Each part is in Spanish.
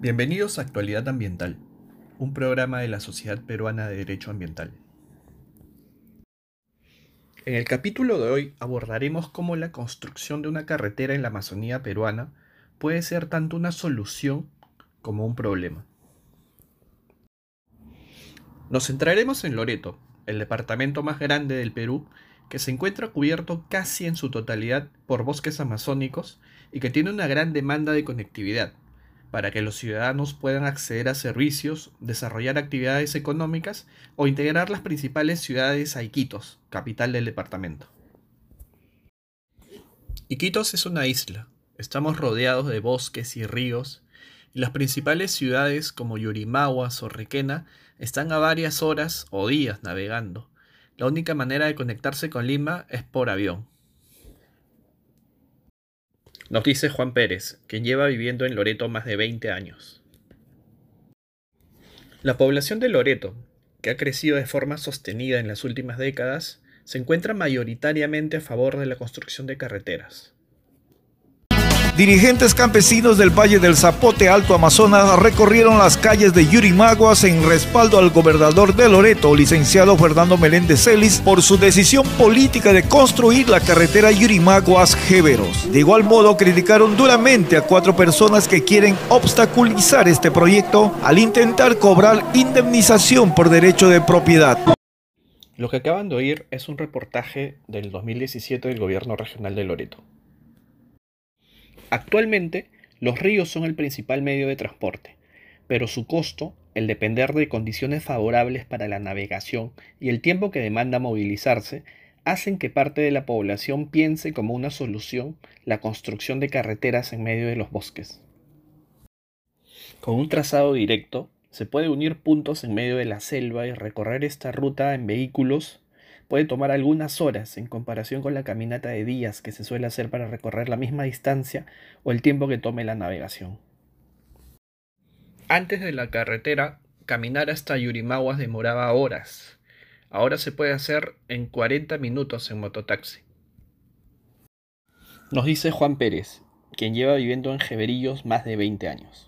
Bienvenidos a Actualidad Ambiental, un programa de la Sociedad Peruana de Derecho Ambiental. En el capítulo de hoy abordaremos cómo la construcción de una carretera en la Amazonía peruana puede ser tanto una solución como un problema. Nos centraremos en Loreto, el departamento más grande del Perú, que se encuentra cubierto casi en su totalidad por bosques amazónicos y que tiene una gran demanda de conectividad para que los ciudadanos puedan acceder a servicios, desarrollar actividades económicas o integrar las principales ciudades a Iquitos, capital del departamento. Iquitos es una isla. Estamos rodeados de bosques y ríos, y las principales ciudades como Yurimaguas o Requena están a varias horas o días navegando. La única manera de conectarse con Lima es por avión. Nos dice Juan Pérez, quien lleva viviendo en Loreto más de 20 años. La población de Loreto, que ha crecido de forma sostenida en las últimas décadas, se encuentra mayoritariamente a favor de la construcción de carreteras. Dirigentes campesinos del Valle del Zapote Alto Amazonas recorrieron las calles de Yurimaguas en respaldo al gobernador de Loreto, licenciado Fernando Meléndez Celis, por su decisión política de construir la carretera Yurimaguas-Jéveros. De igual modo, criticaron duramente a cuatro personas que quieren obstaculizar este proyecto al intentar cobrar indemnización por derecho de propiedad. Lo que acaban de oír es un reportaje del 2017 del gobierno regional de Loreto. Actualmente, los ríos son el principal medio de transporte, pero su costo, el depender de condiciones favorables para la navegación y el tiempo que demanda movilizarse, hacen que parte de la población piense como una solución la construcción de carreteras en medio de los bosques. Con un trazado directo, se puede unir puntos en medio de la selva y recorrer esta ruta en vehículos puede tomar algunas horas en comparación con la caminata de días que se suele hacer para recorrer la misma distancia o el tiempo que tome la navegación. Antes de la carretera, caminar hasta Yurimaguas demoraba horas. Ahora se puede hacer en 40 minutos en mototaxi. Nos dice Juan Pérez, quien lleva viviendo en Jeverillos más de 20 años.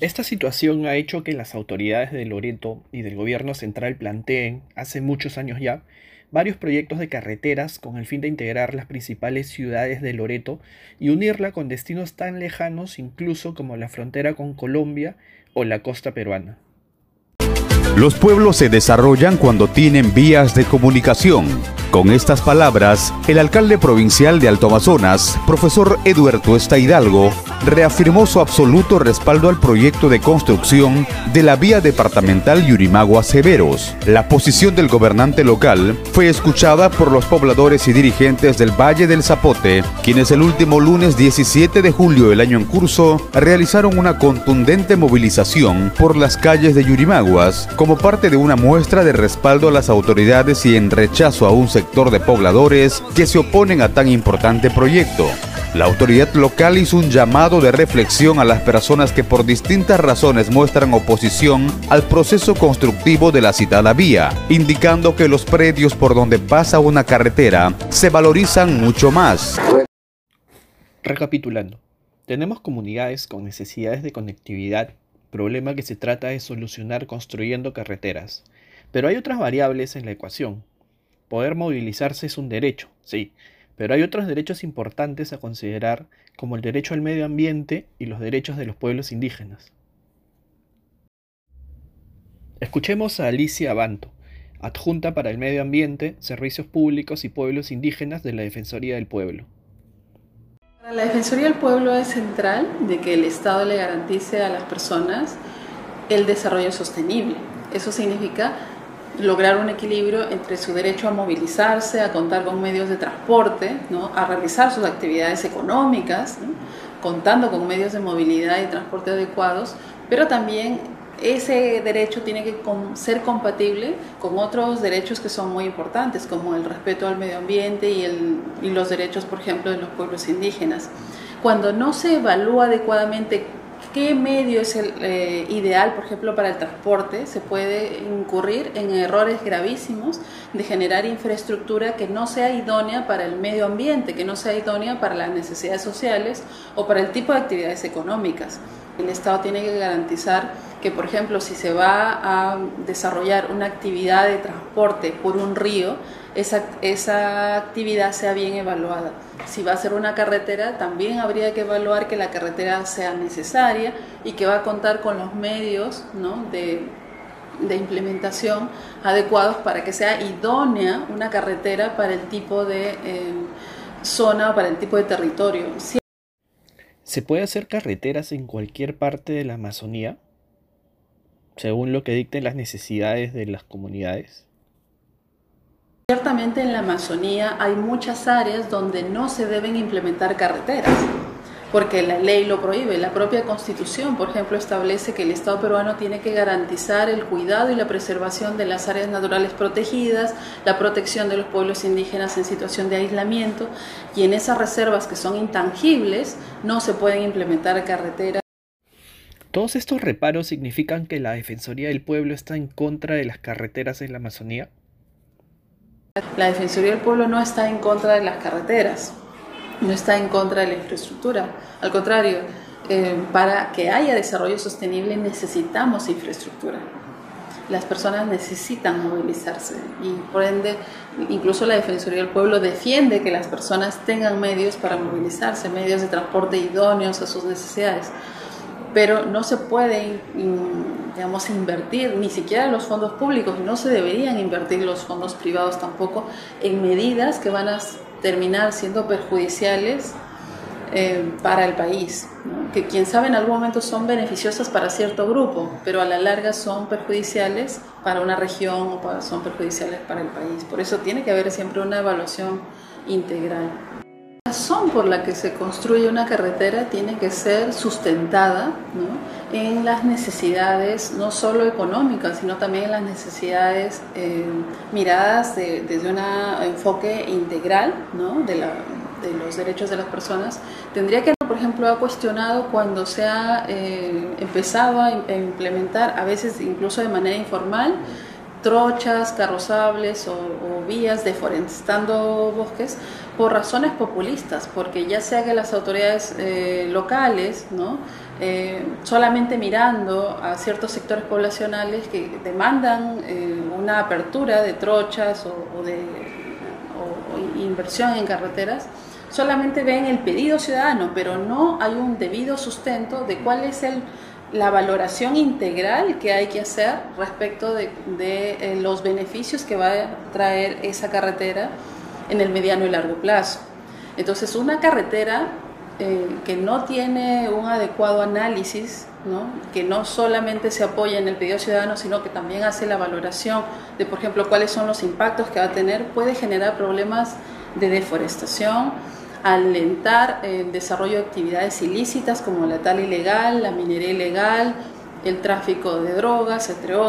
Esta situación ha hecho que las autoridades de Loreto y del gobierno central planteen, hace muchos años ya, varios proyectos de carreteras con el fin de integrar las principales ciudades de Loreto y unirla con destinos tan lejanos incluso como la frontera con Colombia o la costa peruana. Los pueblos se desarrollan cuando tienen vías de comunicación. Con estas palabras, el alcalde provincial de Alto Amazonas, profesor Eduardo Esta Hidalgo, reafirmó su absoluto respaldo al proyecto de construcción de la vía departamental Yurimagua-Severos. La posición del gobernante local fue escuchada por los pobladores y dirigentes del Valle del Zapote, quienes el último lunes 17 de julio del año en curso realizaron una contundente movilización por las calles de Yurimaguas como parte de una muestra de respaldo a las autoridades y en rechazo a un sector de pobladores que se oponen a tan importante proyecto. La autoridad local hizo un llamado de reflexión a las personas que por distintas razones muestran oposición al proceso constructivo de la citada vía, indicando que los predios por donde pasa una carretera se valorizan mucho más. Recapitulando, tenemos comunidades con necesidades de conectividad, problema que se trata de solucionar construyendo carreteras. Pero hay otras variables en la ecuación. Poder movilizarse es un derecho, sí, pero hay otros derechos importantes a considerar como el derecho al medio ambiente y los derechos de los pueblos indígenas. Escuchemos a Alicia Abanto, adjunta para el medio ambiente, servicios públicos y pueblos indígenas de la Defensoría del Pueblo. La Defensoría del Pueblo es central de que el Estado le garantice a las personas el desarrollo sostenible. Eso significa lograr un equilibrio entre su derecho a movilizarse, a contar con medios de transporte, ¿no? a realizar sus actividades económicas, contando con medios de movilidad y transporte adecuados, pero también ese derecho tiene que ser compatible con otros derechos que son muy importantes, como el respeto al medio ambiente y, el, y los derechos, por ejemplo, de los pueblos indígenas. Cuando no se evalúa adecuadamente qué medio es el eh, ideal, por ejemplo, para el transporte, se puede incurrir en errores gravísimos de generar infraestructura que no sea idónea para el medio ambiente, que no sea idónea para las necesidades sociales o para el tipo de actividades económicas. El Estado tiene que garantizar que, por ejemplo, si se va a desarrollar una actividad de transporte por un río, esa, esa actividad sea bien evaluada. Si va a ser una carretera, también habría que evaluar que la carretera sea necesaria y que va a contar con los medios de, implementación adecuados para que sea idónea una carretera para el tipo de eh, zona para el tipo de territorio. ¿Se puede hacer carreteras en cualquier parte de la Amazonía? Según lo que dicten las necesidades de las comunidades. Ciertamente en la Amazonía hay muchas áreas donde no se deben implementar carreteras, porque la ley lo prohíbe. La propia Constitución, por ejemplo, establece que el Estado peruano tiene que garantizar el cuidado y la preservación de las áreas naturales protegidas, la protección de los pueblos indígenas en situación de aislamiento, y en esas reservas que son intangibles no se pueden implementar carreteras. ¿Todos estos reparos significan que la Defensoría del Pueblo está en contra de las carreteras en la Amazonía? La Defensoría del Pueblo no está en contra de las carreteras, no está en contra de la infraestructura. Al contrario, eh, para que haya desarrollo sostenible necesitamos infraestructura. Las personas necesitan movilizarse y por ende incluso la Defensoría del Pueblo defiende que las personas tengan medios para movilizarse, medios de transporte idóneos a sus necesidades pero no se puede, digamos, invertir, ni siquiera los fondos públicos, no se deberían invertir los fondos privados tampoco en medidas que van a terminar siendo perjudiciales eh, para el país, que quién sabe en algún momento son beneficiosas para cierto grupo, pero a la larga son perjudiciales para una región o son perjudiciales para el país. Por eso tiene que haber siempre una evaluación integral. La razón por la que se construye una carretera tiene que ser sustentada en las necesidades no solo económicas, sino también en las necesidades eh, miradas desde un enfoque integral de, los derechos de las personas. Tendría que, por ejemplo, ha cuestionado cuando se ha eh, empezado a implementar, a veces incluso de manera informal, trochas, carrozables o, vías deforestando bosques por razones populistas, porque ya sea que las autoridades eh, locales, ¿no? Eh, solamente mirando a ciertos sectores poblacionales que demandan eh, una apertura de trochas o, de inversión en carreteras, solamente ven el pedido ciudadano, pero no hay un debido sustento de cuál es el la valoración integral que hay que hacer respecto de, eh, los beneficios que va a traer esa carretera en el mediano y largo plazo. Entonces, una carretera eh, que no tiene un adecuado análisis, que no solamente se apoya en el pedido ciudadano, sino que también hace la valoración de, por ejemplo, cuáles son los impactos que va a tener, puede generar problemas de deforestación, alentar el desarrollo de actividades ilícitas como la tal ilegal, la minería ilegal, el tráfico de drogas, entre otros.